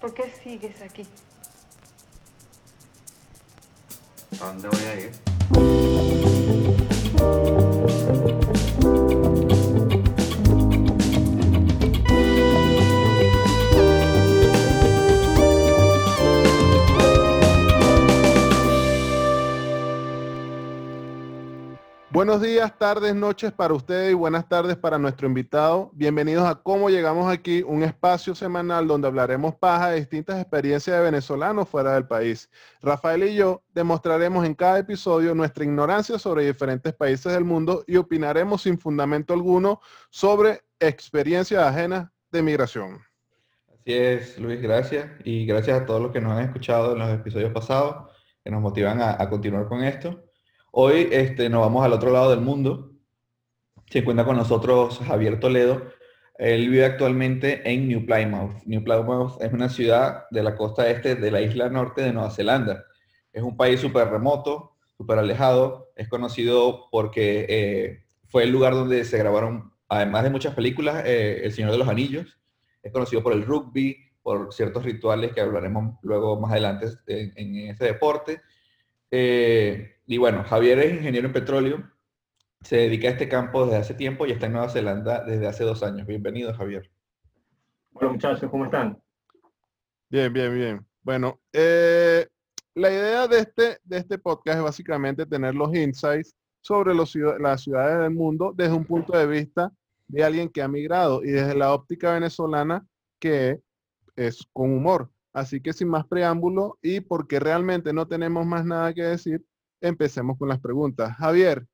¿Por qué sigues aquí? ¿A dónde voy a ir? Buenos días, tardes, noches para ustedes y buenas tardes para nuestro invitado. Bienvenidos a Cómo Llegamos Aquí, un espacio semanal donde hablaremos paja de distintas experiencias de venezolanos fuera del país. Rafael y yo demostraremos en cada episodio nuestra ignorancia sobre diferentes países del mundo y opinaremos sin fundamento alguno sobre experiencias ajenas de migración. Así es, Luis, gracias. Y gracias a todos los que nos han escuchado en los episodios pasados, que nos motivan a, a continuar con esto. Hoy este, nos vamos al otro lado del mundo. Se encuentra con nosotros Javier Toledo. Él vive actualmente en New Plymouth. New Plymouth es una ciudad de la costa este de la isla norte de Nueva Zelanda. Es un país súper remoto, súper alejado. Es conocido porque eh, fue el lugar donde se grabaron, además de muchas películas, eh, El Señor de los Anillos. Es conocido por el rugby, por ciertos rituales que hablaremos luego más adelante en, en ese deporte. Eh, y bueno, Javier es ingeniero en petróleo, se dedica a este campo desde hace tiempo y está en Nueva Zelanda desde hace dos años. Bienvenido, Javier. Hola muchachos, ¿cómo están? Bien, bien, bien. Bueno, eh, la idea de este, de este podcast es básicamente tener los insights sobre los, las ciudades del mundo desde un punto de vista de alguien que ha migrado y desde la óptica venezolana que es con humor. Así que sin más preámbulo y porque realmente no tenemos más nada que decir, empecemos con las preguntas. Javier,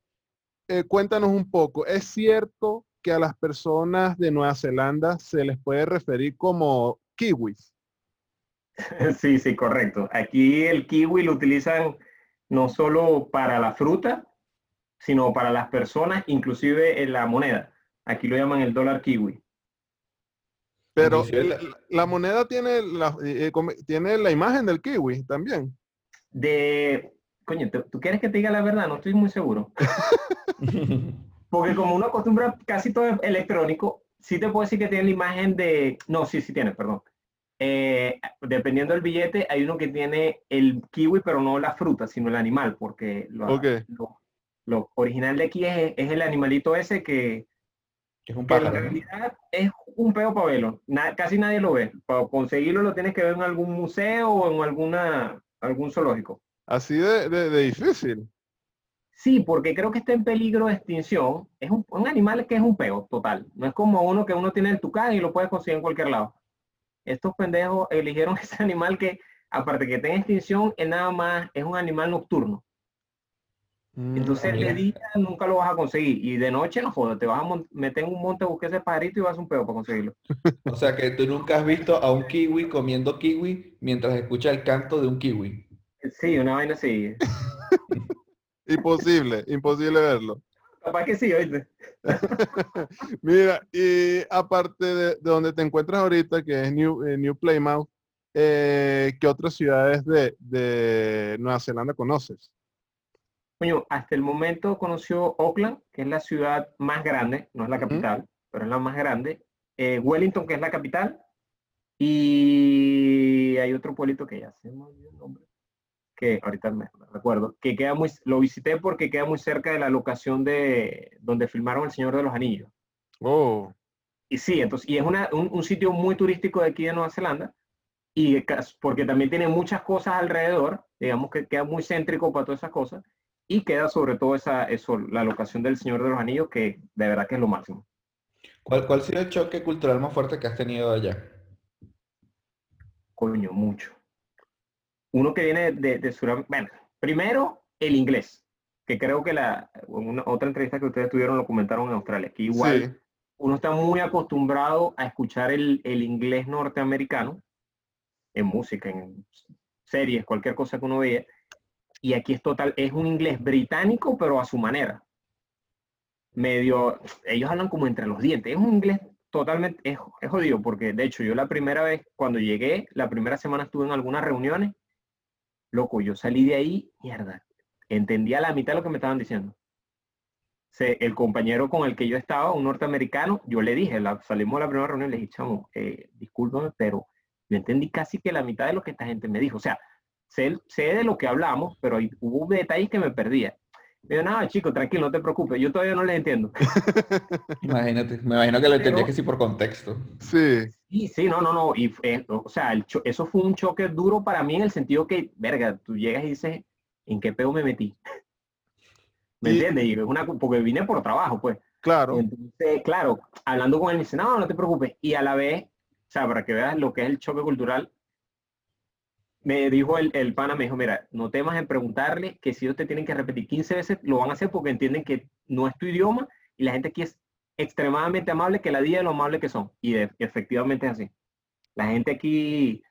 eh, cuéntanos un poco, ¿es cierto que a las personas de Nueva Zelanda se les puede referir como kiwis? Sí, sí, correcto. Aquí el kiwi lo utilizan no solo para la fruta, sino para las personas, inclusive en la moneda. Aquí lo llaman el dólar kiwi. Pero la, la, moneda tiene la, eh, tiene la imagen del kiwi también. De, coño, ¿tú quieres que te diga la verdad? No estoy muy seguro. Porque como uno acostumbra casi todo electrónico, sí te puedo decir que tiene la imagen de... No, sí, sí tiene, perdón. Eh, dependiendo del billete, hay uno que tiene el kiwi, pero no la fruta, sino el animal, porque lo, okay. lo, lo original de aquí es, es, el animalito ese que, que es un que pájaro. en realidad es un peo para verlo. Na, casi nadie lo ve. Para conseguirlo lo tienes que ver en algún museo o en alguna, algún zoológico. Así de, de, de, difícil. Sí, porque creo que está en peligro de extinción. Es un, un, animal que es un peo total. No es como uno que uno tiene en tu casa y lo puedes conseguir en cualquier lado. Estos pendejos eligieron ese animal que, aparte que está en extinción, es nada más, es un animal nocturno. Mm, Entonces de día nunca lo vas a conseguir y de noche no jodas, te vas a meter en un monte buscar ese pajarito y vas a un peo para conseguirlo. o sea que tú nunca has visto a un kiwi comiendo kiwi mientras escucha el canto de un kiwi. Sí, una vaina así. imposible, imposible verlo. Capaz que sí, oíste. Mira, y aparte de, de, donde te encuentras ahorita, que es New, eh, New Plymouth, eh, ¿qué otras ciudades de, de, Nueva Zelanda conoces? Coño, hasta el momento conoció Auckland, que es la ciudad más grande, no es la capital, ¿Mm? pero es la más grande. Eh, Wellington, que es la capital. Y hay otro pueblito que ya se me olvidó el nombre que ahorita me, recuerdo, que queda muy, lo visité porque queda muy cerca de la locación de donde filmaron El Señor de los Anillos. Oh. Y sí, entonces, y es una, un, un, sitio muy turístico de aquí de Nueva Zelanda, y porque también tiene muchas cosas alrededor, digamos que queda muy céntrico para todas esas cosas, y queda sobre todo esa, eso, la locación del Señor de los Anillos, que de verdad que es lo máximo. ¿Cuál, cuál ha sido el choque cultural más fuerte que has tenido allá? Coño, mucho uno que viene de, de Sudamérica, bueno, primero el inglés, que creo que la una, otra entrevista que ustedes tuvieron lo comentaron en Australia, que igual sí. uno está muy acostumbrado a escuchar el, el, inglés norteamericano en música, en series, cualquier cosa que uno vea, y aquí es total, es un inglés británico, pero a su manera. Medio, ellos hablan como entre los dientes, es un inglés totalmente, es, es jodido, porque de hecho yo la primera vez, cuando llegué, la primera semana estuve en algunas reuniones, loco, yo salí de ahí, mierda, entendía la mitad de lo que me estaban diciendo. Se, el compañero con el que yo estaba, un norteamericano, yo le dije, la, salimos a la primera reunión y le dije, chamo, eh, discúlpame, pero yo entendí casi que la mitad de lo que esta gente me dijo. O sea, sé, sé de lo que hablamos, pero hubo detalles que me perdía. Me dijo, nada, chico, tranquilo, no te preocupes, yo todavía no les entiendo. Imagínate, me imagino que lo entendía que sí por contexto. Sí. Sí, sí, no, no, no. Y, o sea, eso fue un choque duro para mí en el sentido que, verga, tú llegas y dices, ¿en qué peo me metí? ¿Me entiendes? Y es una, porque vine por trabajo, pues. Claro. Entonces, claro, hablando con él, me dice, no, no te preocupes. Y a la vez, o sea, para que veas lo que es el choque cultural, me dijo el, el pana, me dijo, mira, no temas en preguntarle que si ellos te tienen que repetir 15 veces, lo van a hacer porque entienden que no es tu idioma y la gente aquí es extremadamente amable, que la día de lo amable que son. Y efectivamente es así. La gente aquí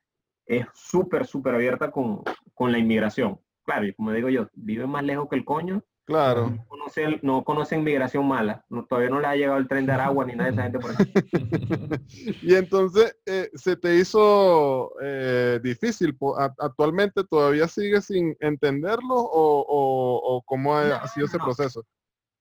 es súper, súper abierta con, con la inmigración. Claro, y como digo yo, vive más lejos que el coño Claro. No conocen, migración mala. todavía no le ha llegado el tren de Aragua ni nada de esa gente por aquí. y entonces, eh, ¿se te hizo eh, difícil? ¿Actualmente todavía sigues sin entenderlo o, cómo ha, sido ese proceso?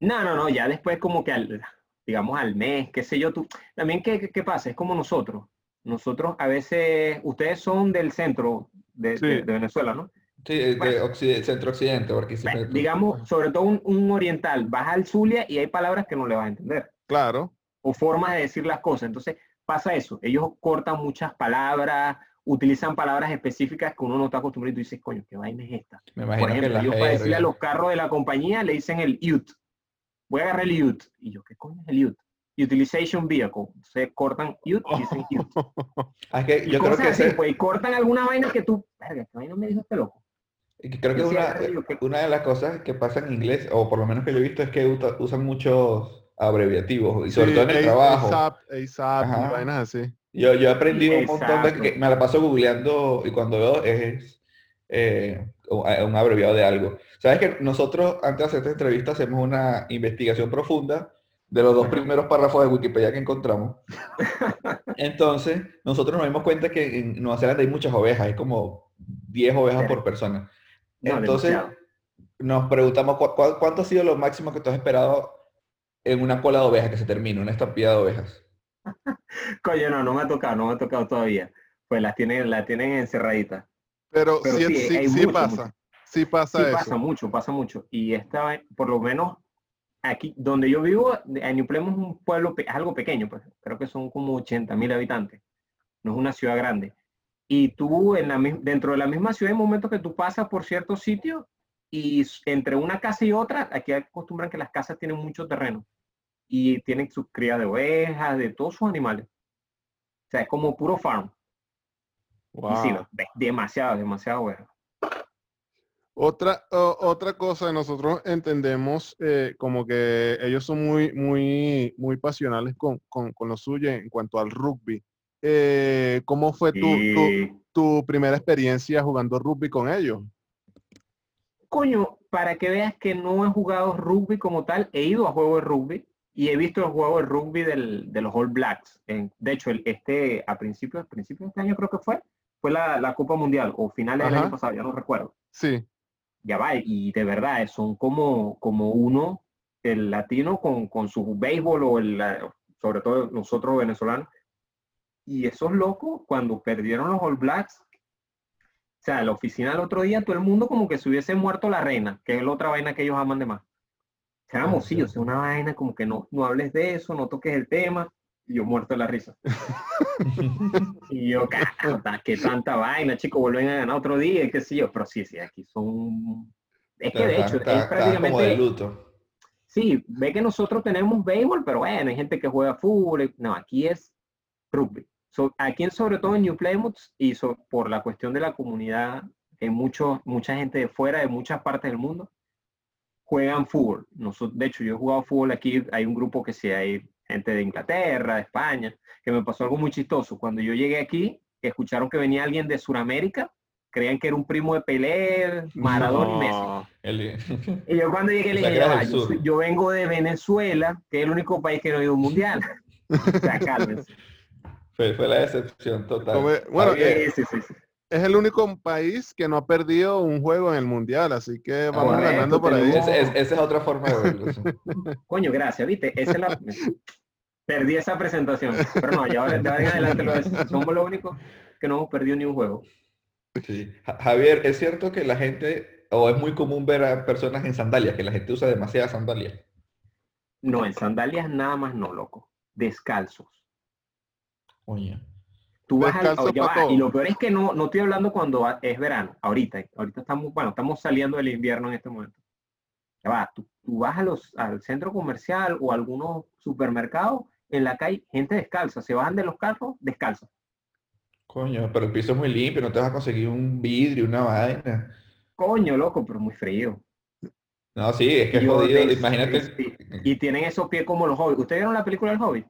No, no, no, ya después como que al, digamos al mes, qué sé yo, tú. También, ¿qué, qué pasa? Es como nosotros. Nosotros a veces, ustedes son del centro de Venezuela, ¿no? Sí, de centro-occidente, porque Digamos, sobre todo un, oriental, vas al Zulia y hay palabras que no le vas a entender. Claro. O formas de decir las cosas. Entonces, pasa eso. Ellos cortan muchas palabras, utilizan palabras específicas que uno no está acostumbrado y tú dices, coño, ¿qué vaina es esta? Me imagino Por ejemplo, ellos para decirle a los carros de la compañía le dicen el UT. Voy a agarrar el UT. Y yo, ¿qué coño es el UT? Utilization Vehicle. Se cortan UT y dicen UT. Ah, que yo creo que así, pues, y cortan alguna vaina que tú, verga, ¿qué vaina me dijo este loco? Creo que una, una, de las cosas que pasa en inglés, o por lo menos que yo he visto, es que usan muchos abreviativos, y sobre todo en el trabajo. ASAP, ASAP, vainas así. Yo, yo he aprendido un montón de que me la paso googleando y cuando veo es eh, un abreviado de algo. Sabes que nosotros antes de hacer esta entrevista hacemos una investigación profunda de los dos primeros párrafos de Wikipedia que encontramos. Entonces, nosotros nos dimos cuenta que en Nueva Zelanda hay muchas ovejas, hay como 10 ovejas por persona. Entonces, nos preguntamos cuánto ha sido lo máximo que tú has esperado en una cola de ovejas que se termine, una estampida de ovejas. Coño, no, no me ha tocado, no me ha tocado todavía. Pues las tienen, la tienen encerraditas. Pero, sí, sí, pasa. Sí pasa sí pasa mucho, pasa mucho. Y esta, por lo menos aquí, donde yo vivo, en New es un pueblo, es algo pequeño, pues creo que son como 80 mil habitantes. No es una ciudad grande. Y tú en la, dentro de la misma ciudad hay momentos que tú pasas por ciertos sitios y entre una casa y otra, aquí acostumbran que las casas tienen mucho terreno y tienen sus crías de ovejas, de todos sus animales. O sea, es como puro farm. Wow. sí, demasiado, demasiado ovejas. Otra, otra cosa, nosotros entendemos eh, como que ellos son muy, muy, muy pasionales con, con, con, lo suyo en cuanto al rugby. Eh, ¿cómo fue tu, tu, primera experiencia jugando rugby con ellos? Coño, para que veas que no he jugado rugby como tal, he ido a juegos de rugby y he visto el juego de rugby del, de los All Blacks. de hecho, el, este, a principios, principios de este año creo que fue, fue la, la Copa Mundial o finales del año pasado, ya no recuerdo. Sí. Ya va, y de verdad, son como, como uno, el latino con, con su béisbol o el, sobre todo nosotros venezolanos, y esos locos, cuando perdieron los All Blacks, o sea, la oficina el otro día, todo el mundo como que se hubiese muerto la reina, que es la otra vaina que ellos aman de más. Seamos, sí, o sea, una vaina como que no, no hables de eso, no toques el tema. Y yo muerto de la risa. y yo, qué tanta vaina, chicos, vuelven a ganar otro día, qué sé yo. Pero sí, sí, aquí son... Es que de hecho, es prácticamente... luto. Sí, ve que nosotros tenemos béisbol, pero bueno, hay gente que juega fútbol. No, aquí es rugby aquí, sobre todo en New Plymouth, y por la cuestión de la comunidad, hay mucho, mucha gente de fuera, de muchas partes del mundo, juegan fútbol. de hecho, yo he jugado fútbol aquí, hay un grupo que sí, hay gente de Inglaterra, de España, que me pasó algo muy chistoso. Cuando yo llegué aquí, escucharon que venía alguien de Sudamérica, creían que era un primo de Pelé, Maradona y Messi. Y yo cuando llegué le dije, yo, vengo de Venezuela, que es el único país que no ha ido un mundial. o sea, cálmense. Fue, fue la decepción total. bueno, es, el único país que no ha perdido un juego en el mundial, así que ah, vamos ganando por ahí. esa es otra forma de verlo. Coño, gracias, viste. Esa es la... Perdí esa presentación. Pero no, ya, en adelante lo somos lo único que no hemos perdido ni un juego. Sí. Javier, ¿es cierto que la gente, o es muy común ver a personas en sandalias, que la gente usa demasiadas sandalias? No, en sandalias nada más no, loco. Descalzos. Oye. Tú vas al, y lo peor es que no, no estoy hablando cuando es verano, ahorita. Ahorita estamos, bueno, estamos saliendo del invierno en este momento. Ya va, tú, vas a los, al centro comercial o a algunos supermercados, en la calle, gente descalza, se bajan de los carros descalza. Coño, pero el piso es muy limpio, no te vas a conseguir un vidrio, una vaina. Coño, loco, pero muy frío. No, sí, es que es jodido, imagínate. Y, tienen esos pies como los hobbits. ¿Ustedes vieron la película del hobbit?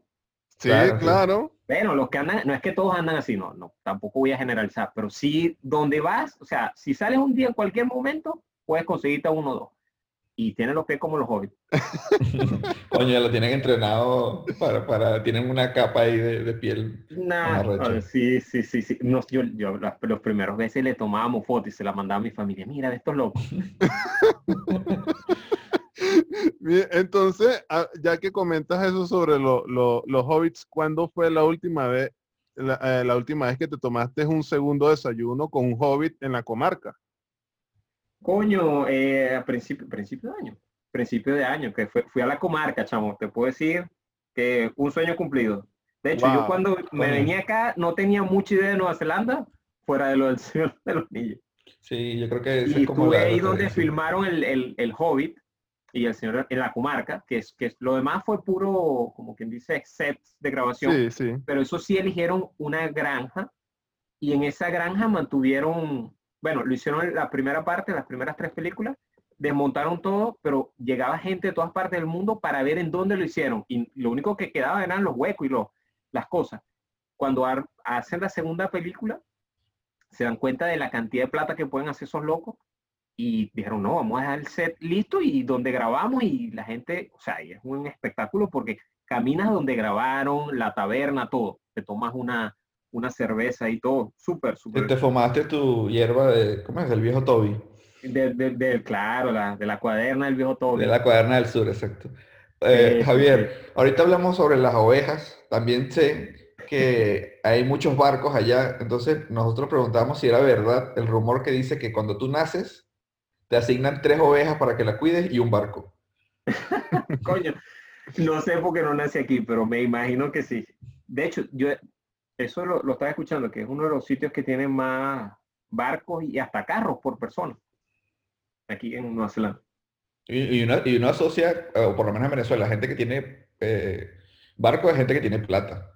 Sí, claro. Bueno, los que andan, no es que todos andan así, no, no, tampoco voy a generalizar, pero sí, donde vas, o sea, si sales un día en cualquier momento, puedes conseguirte uno o dos y tienen los pies como los hobbits. Coño, lo tienen entrenado para, para tienen una capa ahí de, piel. Nah, sí, sí, sí, sí. yo, yo los primeros veces le tomábamos fotos y se la mandaba a mi familia. Mira, de estos locos. Entonces, ah, ya que comentas eso sobre los hobbits, ¿cuándo fue la última vez, la, eh, la última vez que te tomaste un segundo desayuno con un hobbit en la comarca? Coño, eh, a principio, principio de año, principio de año, que fui a la comarca, chamo, te puedo decir que un sueño cumplido. De hecho, yo cuando me venía acá no tenía mucha idea de Nueva Zelanda, fuera de lo del Señor de los Niños. Sí, yo creo que... y estuve ahí donde filmaron el, el, el, Hobbit y el Señor en la comarca, que es que lo demás fue puro, como quien dice, sets de grabación. Sí, sí. Pero eso sí eligieron una granja y en esa granja mantuvieron bueno, lo hicieron la primera parte, las primeras tres películas, desmontaron todo, pero llegaba gente de todas partes del mundo para ver en dónde lo hicieron. Y lo único que quedaba eran los huecos y los, las cosas. Cuando hacen la segunda película, se dan cuenta de la cantidad de plata que pueden hacer esos locos y dijeron, no, vamos a dejar el set listo y donde grabamos y la gente, o sea, es un espectáculo porque caminas donde grabaron, la taberna, todo. Te tomas una, una cerveza y todo, súper, súper. Te fumaste tu hierba de, ¿cómo es? Del viejo Toby. De, claro, la, de la cuaderna del viejo Toby. De la cuaderna del sur, exacto. Eh, Javier, ahorita hablamos sobre las ovejas. También sé que hay muchos barcos allá. Entonces nosotros preguntamos si era verdad el rumor que dice que cuando tú naces, te asignan tres ovejas para que la cuides y un barco. Coño, no sé por qué no nace aquí, pero me imagino que sí. De hecho, yo eso lo, lo estaba escuchando, que es uno de los sitios que tiene más barcos y hasta carros por persona aquí en Nueva Zelanda. Y, uno, y uno asocia, o por lo menos en Venezuela, gente que tiene eh, barcos de gente que tiene plata.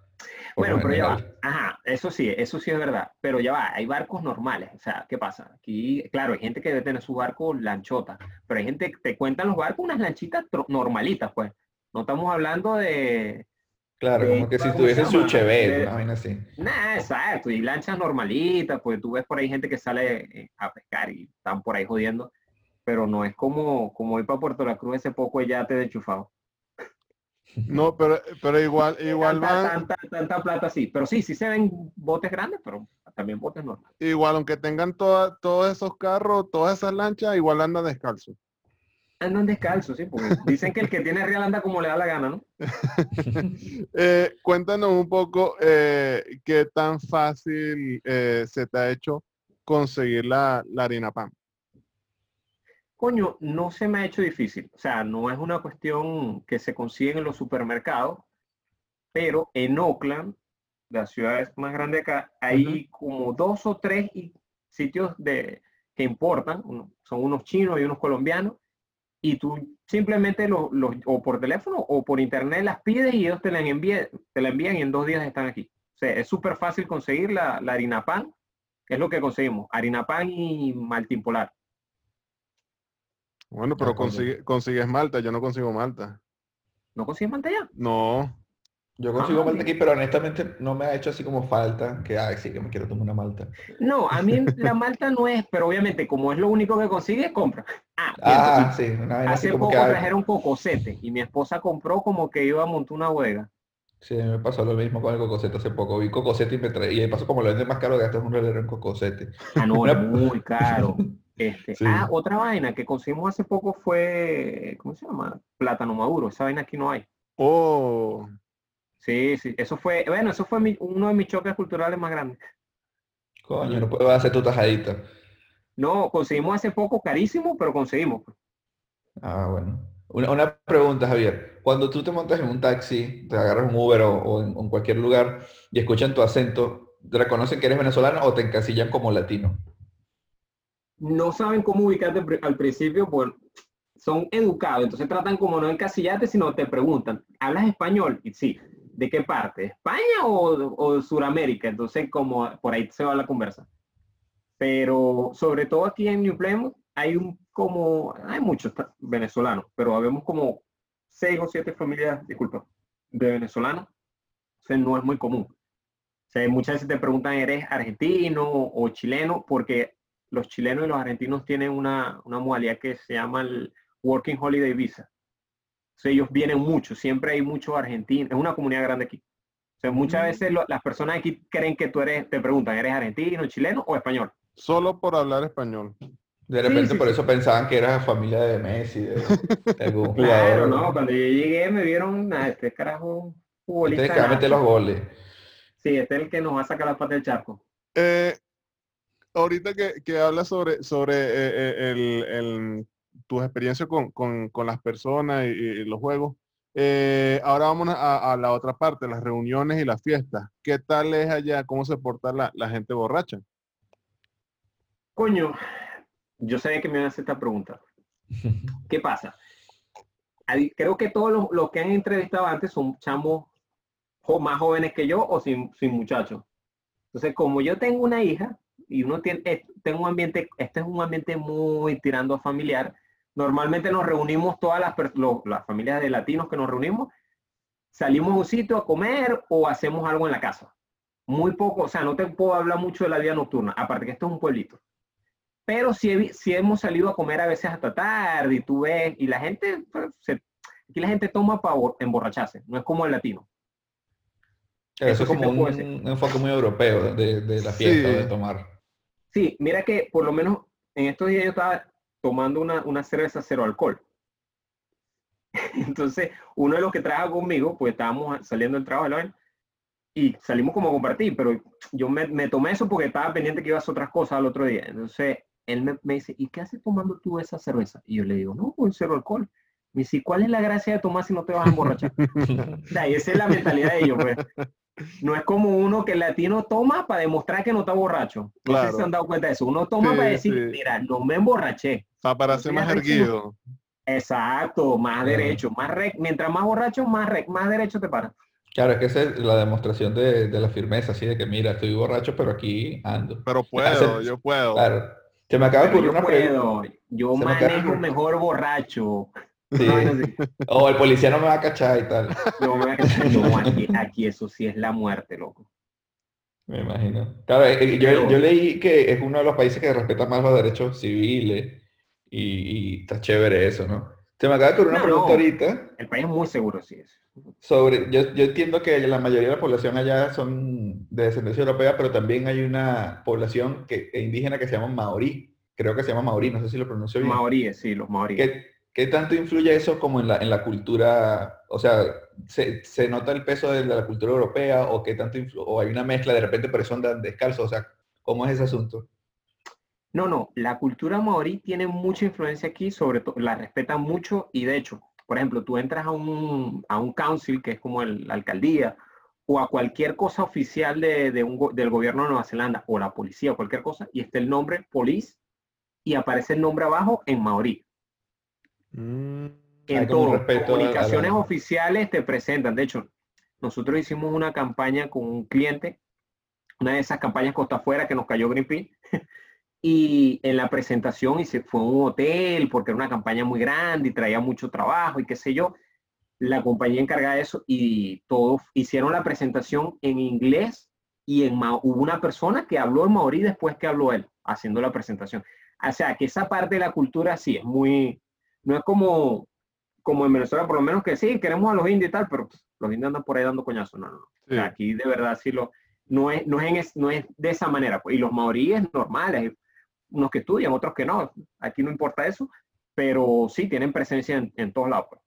Bueno, pero ya va. Ajá, eso sí, eso sí es verdad. Pero ya va, hay barcos normales. O sea, ¿qué pasa? Aquí, claro, hay gente que debe tener su barco lanchota, pero hay gente que te cuentan los barcos unas lanchitas normalitas, pues. No estamos hablando de, Claro, como que si tuviese su chevet, una vaina así. Nah, exacto, y lanchas normalitas, pues tú ves por ahí gente que sale eh, a pescar y están por ahí jodiendo, pero no es como, como ir para Puerto La Cruz ese poco ya te de chufado. No, pero, pero igual, igual tanta, tanta, plata sí, pero sí, sí se ven botes grandes, pero también botes normales. Igual, aunque tengan todos esos carros, todas esas lanchas, igual andan descalzos andan descalzos, sí, porque dicen que el que tiene real anda como le da la gana, ¿no? Eh, cuéntanos un poco eh, qué tan fácil eh, se te ha hecho conseguir la, harina pan. Coño, no se me ha hecho difícil. O sea, no es una cuestión que se consigue en los supermercados, pero en Oakland, la ciudad más grande acá, hay como dos o tres sitios de, que importan, son unos chinos y unos colombianos, y tú simplemente los, o por teléfono o por internet las pides y ellos te la envían, te la envían y en dos días están aquí. O sea, es súper fácil conseguir la, harina pan, es lo que conseguimos, harina pan y maltín polar. Bueno, pero consigues Malta, yo no consigo Malta. ¿No consigues Malta ya? No. Yo consigo malta aquí, pero honestamente no me ha hecho así como falta, que, ay, sí, que me quiero tomar una malta. No, a mí la malta no es, pero obviamente como es lo único que consigue, compra. Ah, ah sí. Una hace poco que... trajeron cocosete y mi esposa compró como que iba a montar una bodega. Sí, me pasó lo mismo con el cocosete hace poco. Vi cocosete y me traí, y pasó como lo vende más caro, gastas un relero en cocosete. Ah, no, es muy caro. Este, Ah, otra vaina que conseguimos hace poco fue, ¿cómo se llama? Plátano maduro. Esa vaina aquí no hay. Oh. Sí, sí, eso fue, bueno, eso fue uno de mis choques culturales más grandes. Coño, no puedo hacer tu tajadita. No, conseguimos hace poco carísimo, pero conseguimos. Pues. Ah, bueno. Una, pregunta, Javier. Cuando tú te montas en un taxi, te agarras un Uber o, en, cualquier lugar y escuchan tu acento, ¿te reconocen que eres venezolano o te encasillan como latino? No saben cómo ubicarte al principio, pues son educados, entonces tratan como no encasillarte, sino te preguntan, ¿hablas español? Y sí, ¿de qué parte? ¿España o, o Sudamérica? Entonces, como por ahí se va la conversa. Pero sobre todo aquí en New Plymouth hay un como, hay muchos venezolanos, pero habemos como seis o siete familias, disculpa, de venezolanos. O no es muy común. O muchas veces te preguntan, ¿eres argentino o chileno? Porque los chilenos y los argentinos tienen una, una modalidad que se llama el Working Holiday Visa. O ellos vienen mucho, siempre hay muchos argentinos, es una comunidad grande aquí. O sea, muchas mm. veces las personas aquí creen que tú eres, te preguntan, ¿eres argentino, chileno o español? Solo por hablar español. De repente por eso pensaban que eras familia de Messi, de, algún Claro, no, cuando yo llegué me vieron a este carajo futbolista. Este que meter los goles. Sí, este es el que nos va a sacar la pata del charco. Eh, ahorita que, que hablas sobre, sobre eh, eh, el, el, tus experiencias con, con, con, las personas y, los juegos, ahora vamos a, a, la otra parte, las reuniones y las fiestas. ¿Qué tal es allá? ¿Cómo se porta la, la gente borracha? Coño, yo sabía que me iban a hacer esta pregunta. ¿Qué pasa? Creo que todos los, que han entrevistado antes son chamos más jóvenes que yo o sin, sin muchachos. Entonces, como yo tengo una hija y uno tiene, eh, tengo un ambiente, este es un ambiente muy tirando familiar, normalmente nos reunimos todas las, las familias de latinos que nos reunimos, salimos a un sitio a comer o hacemos algo en la casa. Muy poco, o sea, no te puedo hablar mucho de la vida nocturna, aparte que esto es un pueblito. Pero sí, hemos salido a comer a veces hasta tarde y tú ves, y la gente, pues, aquí la gente toma para emborracharse, no es como el latino. Eso, es como un, enfoque muy europeo de, la fiesta, de tomar. Sí, mira que por lo menos en estos días yo estaba tomando una, una cerveza cero alcohol. Entonces, uno de los que trabaja conmigo, pues estábamos saliendo del trabajo y salimos como a compartir, pero yo me, me, tomé eso porque estaba pendiente que iba a hacer otras cosas al otro día. Entonces, él me, dice, ¿y qué haces tomando tú esa cerveza? Y yo le digo, no, un cero alcohol. Me dice, ¿cuál es la gracia de tomar si no te vas a emborrachar? o sea, esa es la mentalidad de ellos, pues. No es como uno que el latino toma para demostrar que no está borracho. No sé si se han dado cuenta de eso. Uno toma para decir, mira, no me emborraché. para ser más erguido. Exacto, más derecho. Más mientras más borracho, más, más derecho te para. Claro, es que esa es la demostración de, de, la firmeza, así de que mira, estoy borracho, pero aquí ando. Pero puedo, yo puedo. Claro. Se me acaba de ocurrir una pregunta. Yo manejo mejor borracho. Sí. o el policía no me va a cachar y tal. Yo me no, aquí, aquí, eso sí es la muerte, loco. Me imagino. Claro, eh, eh, yo, yo, leí que es uno de los países que respeta más los derechos civiles y, y está chévere eso, ¿no? Se me acaba de ocurrir una pregunta ahorita. El país es muy seguro, sí es. Sobre, yo, yo, entiendo que la mayoría de la población allá son de descendencia europea, pero también hay una población que, indígena que se llama maorí. Creo que se llama maorí, no sé si lo pronuncio bien. Maoríes, sí, los maoríes. ¿Qué, ¿Qué, tanto influye eso como en la, en la cultura? O sea, ¿se, ¿se, nota el peso de la cultura europea o qué tanto o hay una mezcla de repente, pero son descalzos? O sea, ¿cómo es ese asunto? No, no, la cultura maorí tiene mucha influencia aquí, sobre todo, la respetan mucho y de hecho, por ejemplo, tú entras a un, a un council, que es como la alcaldía, o a cualquier cosa oficial de, del gobierno de Nueva Zelanda, o la policía, o cualquier cosa, y está el nombre police, y aparece el nombre abajo en maorí. Mm, en todo, comunicaciones oficiales te presentan. De hecho, nosotros hicimos una campaña con un cliente, una de esas campañas costa afuera que nos cayó Greenpeace, y en la presentación y se fue a un hotel porque era una campaña muy grande y traía mucho trabajo y qué sé yo. La compañía encargada de eso y todos hicieron la presentación en inglés y en hubo una persona que habló en maorí después que habló él haciendo la presentación. O sea, que esa parte de la cultura sí es muy, no es como, como en Venezuela, por lo menos que sí, queremos a los indios y tal, pero pues, los indios andan por ahí dando coñazos. No, no, aquí de verdad sí lo, no es, no es, no es de esa manera. Pues, y los maoríes normales, unos que estudian, otros que no. Aquí no importa eso, pero sí tienen presencia en, todos lados. Pues.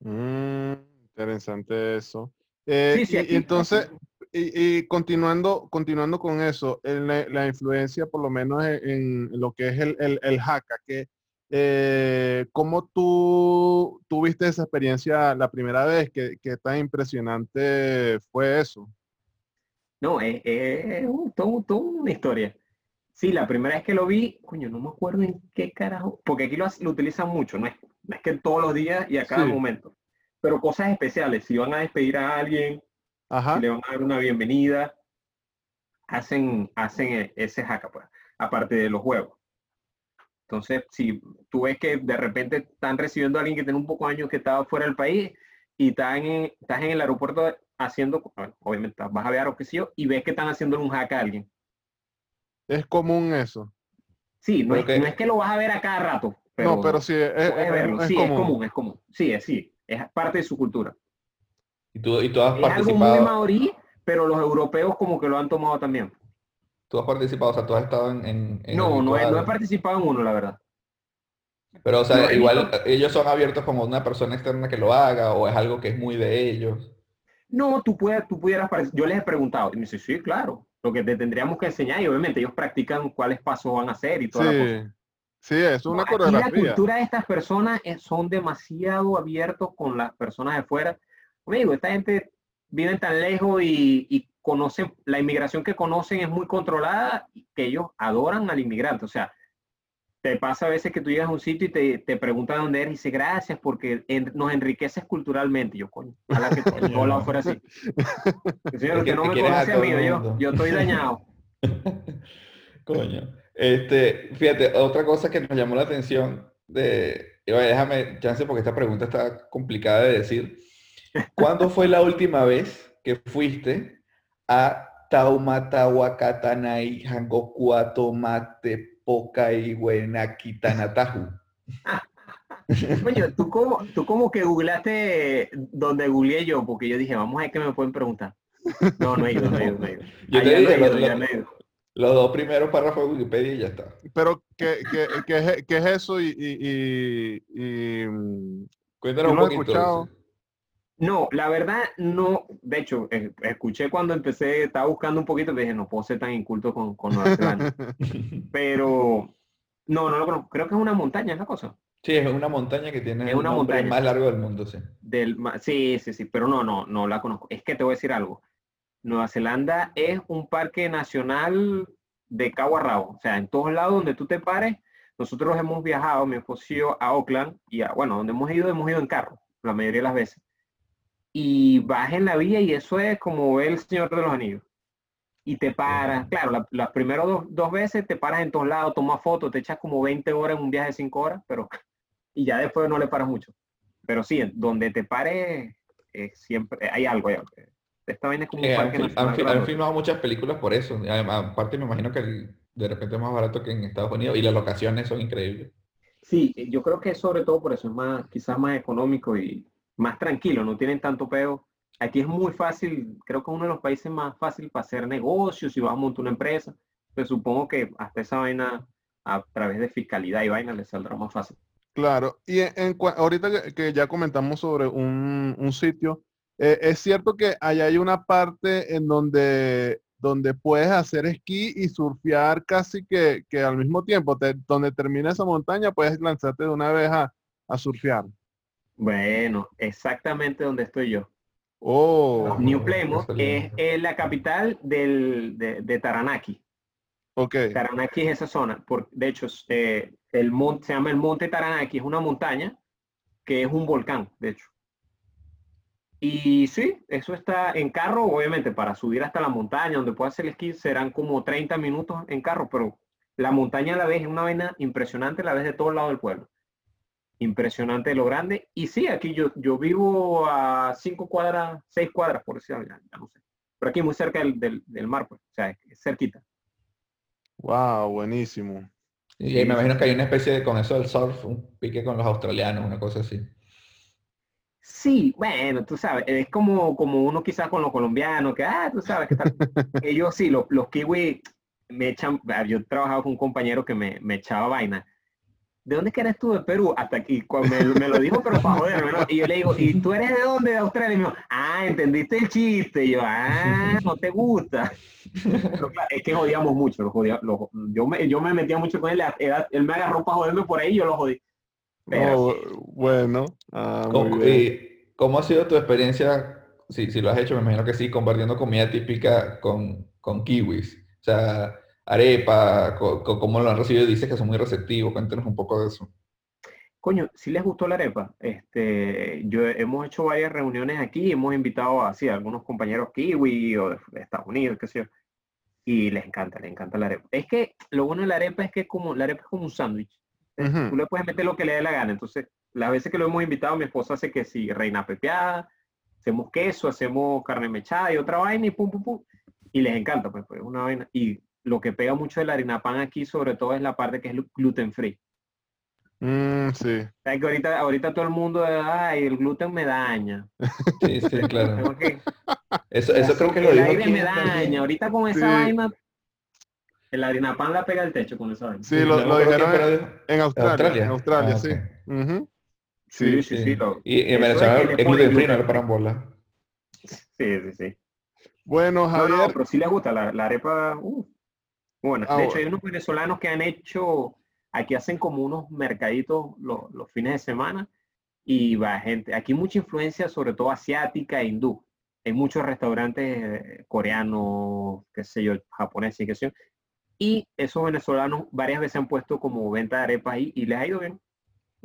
Mm, interesante eso. Eh, y, entonces, y, continuando, continuando con eso, la, influencia por lo menos en, lo que es el, el, el haka, que eh, ¿Cómo tú tuviste esa experiencia la primera vez? ¿Qué, tan impresionante fue eso? No, es, es todo, una historia. Sí, la primera vez que lo vi, coño, no me acuerdo en qué carajo, porque aquí lo, utilizan mucho, no es, es, que todos los días y a cada momento, pero cosas especiales, si van a despedir a alguien, si le van a dar una bienvenida, hacen, hacen e, ese haka, pues, aparte de los juegos. Entonces, si tú ves que de repente están recibiendo a alguien que tiene un poco de años que estaba fuera del país y estás en, estás en el aeropuerto haciendo, obviamente vas a ver o qué sé yo, y ves que están haciendo un hack a alguien. ¿Es común eso? Sí, no, es, no es, que lo vas a ver a cada rato. no, pero sí, es, sí, común. es común, es común. Sí, es, sí, es parte de su cultura. ¿Y tú, y tú has es participado? algo muy maorí, pero los europeos como que lo han tomado también. ¿Tú has participado? O sea, tú has estado en... no, no he, no he, participado en uno, la verdad. Pero, o sea, igual ellos son abiertos como una persona externa que lo haga o es algo que es muy de ellos. No, tú, puedes, tú pudieras... Yo les he preguntado y me dice, sí, claro. Lo que te tendríamos que enseñar y obviamente ellos practican cuáles pasos van a hacer y toda sí. la cosa. Sí, es una no, la cultura de estas personas son demasiado abiertos con las personas de fuera. Amigo, esta gente vive tan lejos y, y conocen, la inmigración que conocen es muy controlada, que ellos adoran al inmigrante. O sea, te pasa a veces que tú llegas a un sitio y te, te preguntan dónde eres y dice gracias porque nos enriqueces culturalmente. Yo, coño, la que todo lado fuera así. Señor, que, no me conoce a mí, yo, yo estoy dañado. coño. Este, fíjate, otra cosa que nos llamó la atención de, déjame chance porque esta pregunta está complicada de decir. ¿Cuándo fue la última vez que fuiste a Taumatahuacatanay, Hangokuatomate, Poca y Huenaquitanatahu. Oye, ¿tú cómo, tú como que googleaste donde googleé yo, porque yo dije, vamos a ver qué me pueden preguntar. No, no he ido, no he ido, no he ido. Yo te dije, los, los, dos primeros párrafos de Wikipedia y ya está. Pero, ¿qué, qué, qué, es, qué es, eso? Y, y, y, mm, Cuéntanos un poquito. No, la verdad no, de hecho, eh, escuché cuando empecé, estaba buscando un poquito, dije, no puedo ser tan inculto con, con Nueva Zelanda. Pero no, no lo conozco, creo que es una montaña, es la cosa. Sí, es una montaña que tiene es una montaña más largo del mundo, sí. Del, sí, sí, sí, pero no, no, no la conozco. Es que te voy a decir algo. Nueva Zelanda es un parque nacional de cabo a rabo. O sea, en todos lados donde tú te pares, nosotros hemos viajado, mi esposo a Oakland y a, bueno, donde hemos ido, hemos ido en carro, la mayoría de las veces y vas en la vía y eso es como el Señor de los Anillos. Y te paras, claro, las primeras dos, veces te paras en todos lados, tomas fotos, te echas como 20 horas en un viaje de 5 horas, pero y ya después no le paras mucho. Pero sí, donde te pares, eh, siempre hay algo. Esta vaina es como un parque han, filmado muchas películas por eso. Aparte me imagino que de repente es más barato que en Estados Unidos y las locaciones son increíbles. Sí, yo creo que sobre todo por eso es más, quizás más económico y, más tranquilo, no tienen tanto peo. Aquí es muy fácil, creo que es uno de los países más fácil para hacer negocios, si vas a montar una empresa. Pues supongo que hasta esa vaina, a través de fiscalidad y vaina, le saldrá más fácil. Claro, y en, ahorita que, ya comentamos sobre un, sitio, eh, es cierto que allá hay una parte en donde, donde puedes hacer esquí y surfear casi que, al mismo tiempo, donde termina esa montaña puedes lanzarte de una vez a, a surfear. Bueno, exactamente donde estoy yo. Oh. New Plymouth es, la capital del, de, Taranaki. Ok. Taranaki es esa zona. Por, de hecho, eh, el monte, se llama el Monte Taranaki, es una montaña que es un volcán, de hecho. Y sí, eso está en carro, obviamente, para subir hasta la montaña, donde pueda hacer el esquí, serán como 30 minutos en carro, pero la montaña a la vez es una vaina impresionante, a la vez de todo lado del pueblo impresionante lo grande. Y sí, aquí yo, yo vivo a cinco cuadras, seis cuadras, por decirlo, ya, no sé. Pero aquí muy cerca del, del, mar, pues, o sea, es cerquita. Wow, buenísimo. Y me imagino que hay una especie de, con eso del surf, un pique con los australianos, una cosa así. Sí, bueno, tú sabes, es como, como uno quizás con los colombianos, que, ah, tú sabes, que tal. ellos sí, los, los kiwis me echan, yo he trabajado con un compañero que me, me echaba vaina ¿de dónde que eres tú? De Perú. Hasta aquí, cuando me, lo dijo, pero para joderme, Y yo le digo, ¿y tú eres de dónde? De Australia. Y me dijo, ah, entendiste el chiste. Y yo, ah, no te gusta. es que jodíamos mucho, lo jodía, yo, me, yo me metía mucho con él, él me agarró para joderme por ahí y yo lo jodí. Oh, bueno. Ah, ¿Cómo, y, ¿Cómo ha sido tu experiencia, si, si lo has hecho, me imagino que sí, compartiendo comida típica con, con kiwis? O sea, arepa, ¿cómo lo han recibido? Dices que son muy receptivos, cuéntenos un poco de eso. Coño, si les gustó la arepa. Este, yo hemos hecho varias reuniones aquí, hemos invitado así a algunos compañeros kiwi o de, Estados Unidos, qué sé yo, y les encanta, les encanta la arepa. Es que lo bueno de la arepa es que como la arepa es como un sándwich. Tú le puedes meter lo que le dé la gana. Entonces, las veces que lo hemos invitado, mi esposa hace que si reina pepeada, hacemos queso, hacemos carne mechada y otra vaina y pum, pum, pum. Y les encanta, pues, pues una vaina. Y lo que pega mucho de la harina pan aquí, sobre todo, es la parte que es gluten free. Mm, sí. que ahorita, ahorita todo el mundo, ay, el gluten me daña. Sí, sí, claro. eso, eso creo que lo digo. El aire me daña. Ahorita con esa vaina, el harina pan la pega el techo con esa vaina. Sí, lo, lo dijeron en, Australia. En Australia, sí. Sí, sí, sí. y, en Venezuela es gluten free, no le paran bola. Sí, sí, sí. Bueno, Javier. No, pero sí le gusta la, la arepa. Uh. Bueno, de hecho hay unos venezolanos que han hecho, aquí hacen como unos mercaditos los, los fines de semana y va gente, aquí mucha influencia sobre todo asiática e hindú. Hay muchos restaurantes eh, coreanos, qué sé yo, japoneses y qué sé yo. Y esos venezolanos varias veces han puesto como venta de arepas ahí y les ha ido bien.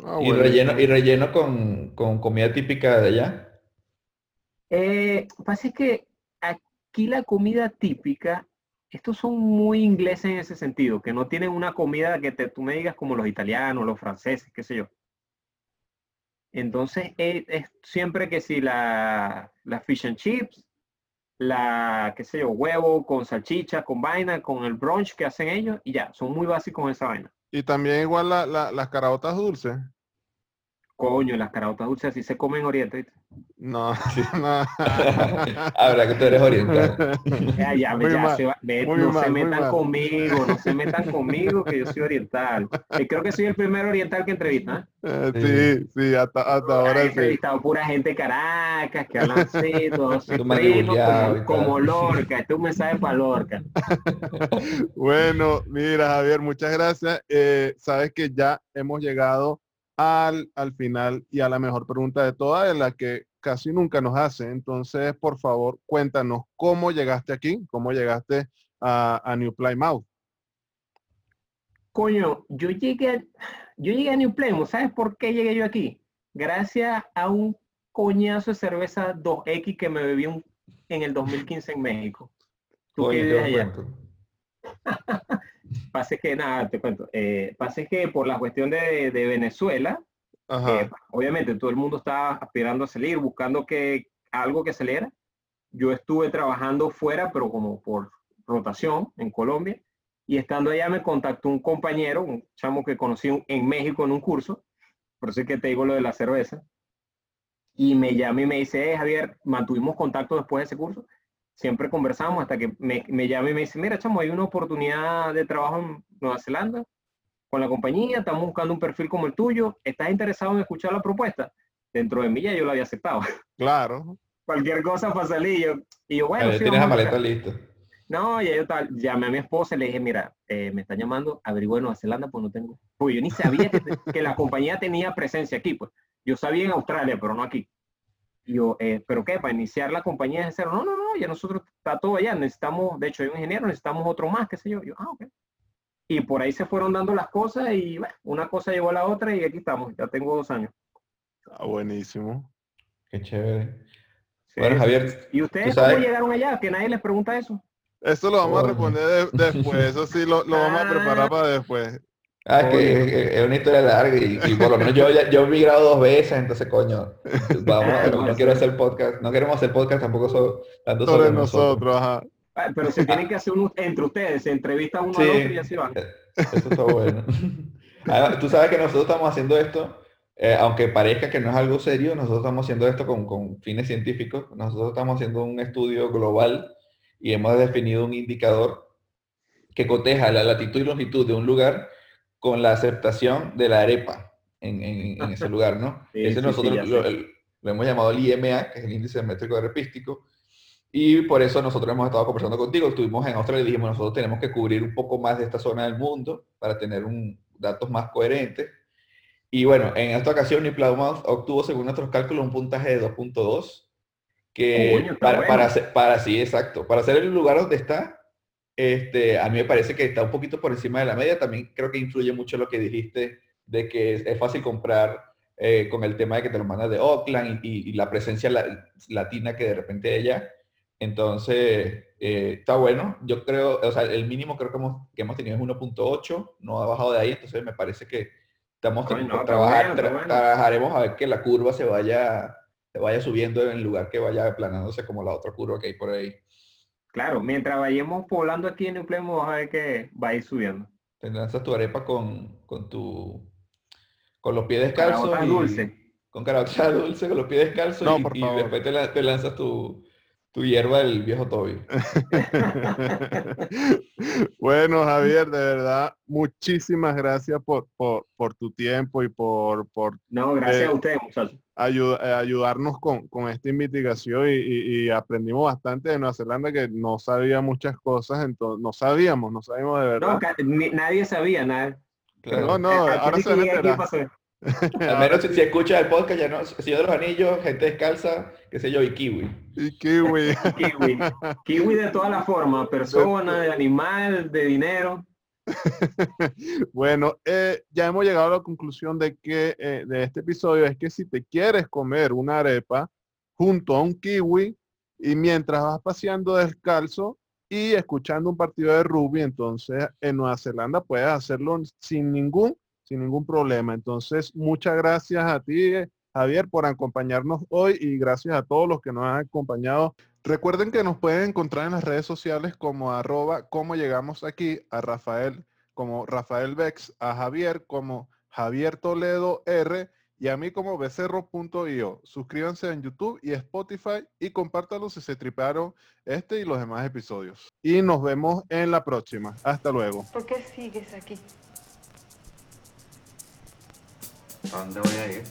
Ah, ¿Y, relleno, ¿Y relleno con, con comida típica de allá? Eh, pasa que aquí la comida típica estos son muy ingleses en ese sentido, que no tienen una comida que te, tú me digas como los italianos, los franceses, qué sé yo. Entonces, es, siempre que si la, la, fish and chips, la, qué sé yo, huevo con salchicha, con vaina, con el brunch que hacen ellos, y ya, son muy básicos en esa vaina. Y también igual las caraotas dulces. Coño, las caraotas dulces así se comen en Oriente. No, no. Ahora que tú eres oriental. Ya, ya, ya se no se metan conmigo, no se metan conmigo, que yo soy oriental. Y creo que soy el primer oriental que entrevista. ¿eh? Eh, sí, sí, hasta, hasta ahora he entrevistado pura gente de Caracas, que hablan así, todos como, como Lorca. Este es un mensaje para Lorca. bueno, mira, Javier, muchas gracias. Eh, sabes que ya hemos llegado al, al final y a la mejor pregunta de todas, de la que casi nunca nos hace. Entonces, por favor, cuéntanos cómo llegaste aquí, cómo llegaste a, a New Plymouth. Coño, yo llegué, yo llegué a New Plymouth, ¿sabes por qué llegué yo aquí? Gracias a un coñazo de cerveza 2X que me bebí en el 2015 en México. ¿Tú qué allá? Pase que, nada, te cuento, eh, pase que por la cuestión de, de Venezuela, eh, obviamente todo el mundo estaba aspirando a salir, buscando que algo que saliera. Yo estuve trabajando fuera, pero como por rotación en Colombia, y estando allá me contactó un compañero, un chamo que conocí en México en un curso, por eso es que te digo lo de la cerveza, y me llama y me dice, eh, Javier, mantuvimos contacto después de ese curso, siempre conversamos hasta que me, me llama y me dice, mira, chamo, hay una oportunidad de trabajo en Nueva Zelanda con la compañía, estamos buscando un perfil como el tuyo, ¿estás interesado en escuchar la propuesta? Dentro de mí ya yo la había aceptado. Claro. Cualquier cosa para salir. y yo, bueno, tienes la maleta listo. No, ya yo tal, llamé a mi esposa y le dije, mira, eh, me están llamando, averigüe Nueva Zelanda, pues no tengo. Pues yo ni sabía que, que, la compañía tenía presencia aquí, pues. Yo sabía en Australia, pero no aquí yo, eh, ¿pero qué? Para iniciar la compañía de cero. No, no, no, ya nosotros está todo allá. Necesitamos, de hecho, hay un ingeniero, necesitamos otro más, qué sé yo. yo ah, ok. Y por ahí se fueron dando las cosas y bueno, una cosa llevó a la otra y aquí estamos. Ya tengo dos años. Ah, buenísimo. Qué chévere. bueno, Javier. ¿Y ustedes cómo llegaron allá? Que nadie les pregunta eso. Eso lo vamos a responder después. Eso sí lo, lo vamos a preparar ah. para después. Ah, es que es, una historia larga y, por lo menos yo, yo he migrado dos veces, entonces coño, vamos, no, quiero hacer podcast, no queremos hacer podcast tampoco so, tanto sobre, nosotros. ajá. Ah, pero se tienen que hacer uno entre ustedes, se entrevista uno al otro y así van. Eh, eso está bueno. Tú sabes que nosotros estamos haciendo esto, eh, aunque parezca que no es algo serio, nosotros estamos haciendo esto con, con fines científicos, nosotros estamos haciendo un estudio global y hemos definido un indicador que coteja la latitud y longitud de un lugar con la aceptación de la arepa en, ese lugar, ¿no? ese nosotros lo, hemos llamado el IMA, que es el índice métrico arepístico, y por eso nosotros hemos estado conversando contigo. Estuvimos en Australia y dijimos, nosotros tenemos que cubrir un poco más de esta zona del mundo para tener un, datos más coherentes. Y bueno, en esta ocasión, New Plymouth obtuvo, según nuestros cálculos, un puntaje de 2.2, que para, para, para, sí, exacto, para ser el lugar donde está, este, a mí me parece que está un poquito por encima de la media. También creo que influye mucho lo que dijiste de que es, fácil comprar eh, con el tema de que te lo mandas de Oakland y, la presencia latina que de repente ella entonces, eh, está bueno. Yo creo, o sea, el mínimo creo que hemos, que hemos tenido es 1.8, no ha bajado de ahí, entonces me parece que estamos trabajar, trabajaremos a ver que la curva se vaya, se vaya subiendo en lugar que vaya aplanándose como la otra curva que hay por ahí. Claro, mientras vayamos poblando aquí en el pleno, vamos a ver que va a ir subiendo. Te lanzas tu arepa con, con tu con los pies descalzos. Y, dulce. Con carota dulce, con los pies descalzos y, y, después te, te lanzas tu, tu hierba del viejo Toby. bueno, Javier, de verdad, muchísimas gracias por, por, tu tiempo y por... por no, gracias a eh, ustedes, muchachos. Eh, ayudarnos con, esta investigación y, aprendimos bastante de Nueva Zelanda que no sabía muchas cosas, entonces no sabíamos, no sabíamos de verdad. No, nadie sabía nada. No, no, ahora se Al menos si, escuchas el podcast, ya no, Señor de los Anillos, gente descalza, qué sé yo, y kiwi. Y kiwi. kiwi. Kiwi de todas las formas, persona, de animal, de dinero. bueno, eh, ya hemos llegado a la conclusión de que eh, de este episodio es que si te quieres comer una arepa junto a un kiwi y mientras vas paseando descalzo y escuchando un partido de rugby, entonces en Nueva Zelanda puedes hacerlo sin ningún sin ningún problema. Entonces, muchas gracias a ti, Javier, por acompañarnos hoy y gracias a todos los que nos han acompañado. Recuerden que nos pueden encontrar en las redes sociales como arroba como llegamos aquí, a Rafael como Rafael Bex, a Javier como Javier Toledo R y a mí como becerro.io. Suscríbanse en YouTube y Spotify y compártanlo si se triparon este y los demás episodios. Y nos vemos en la próxima. Hasta luego. ¿Por qué sigues aquí? Andra och jag.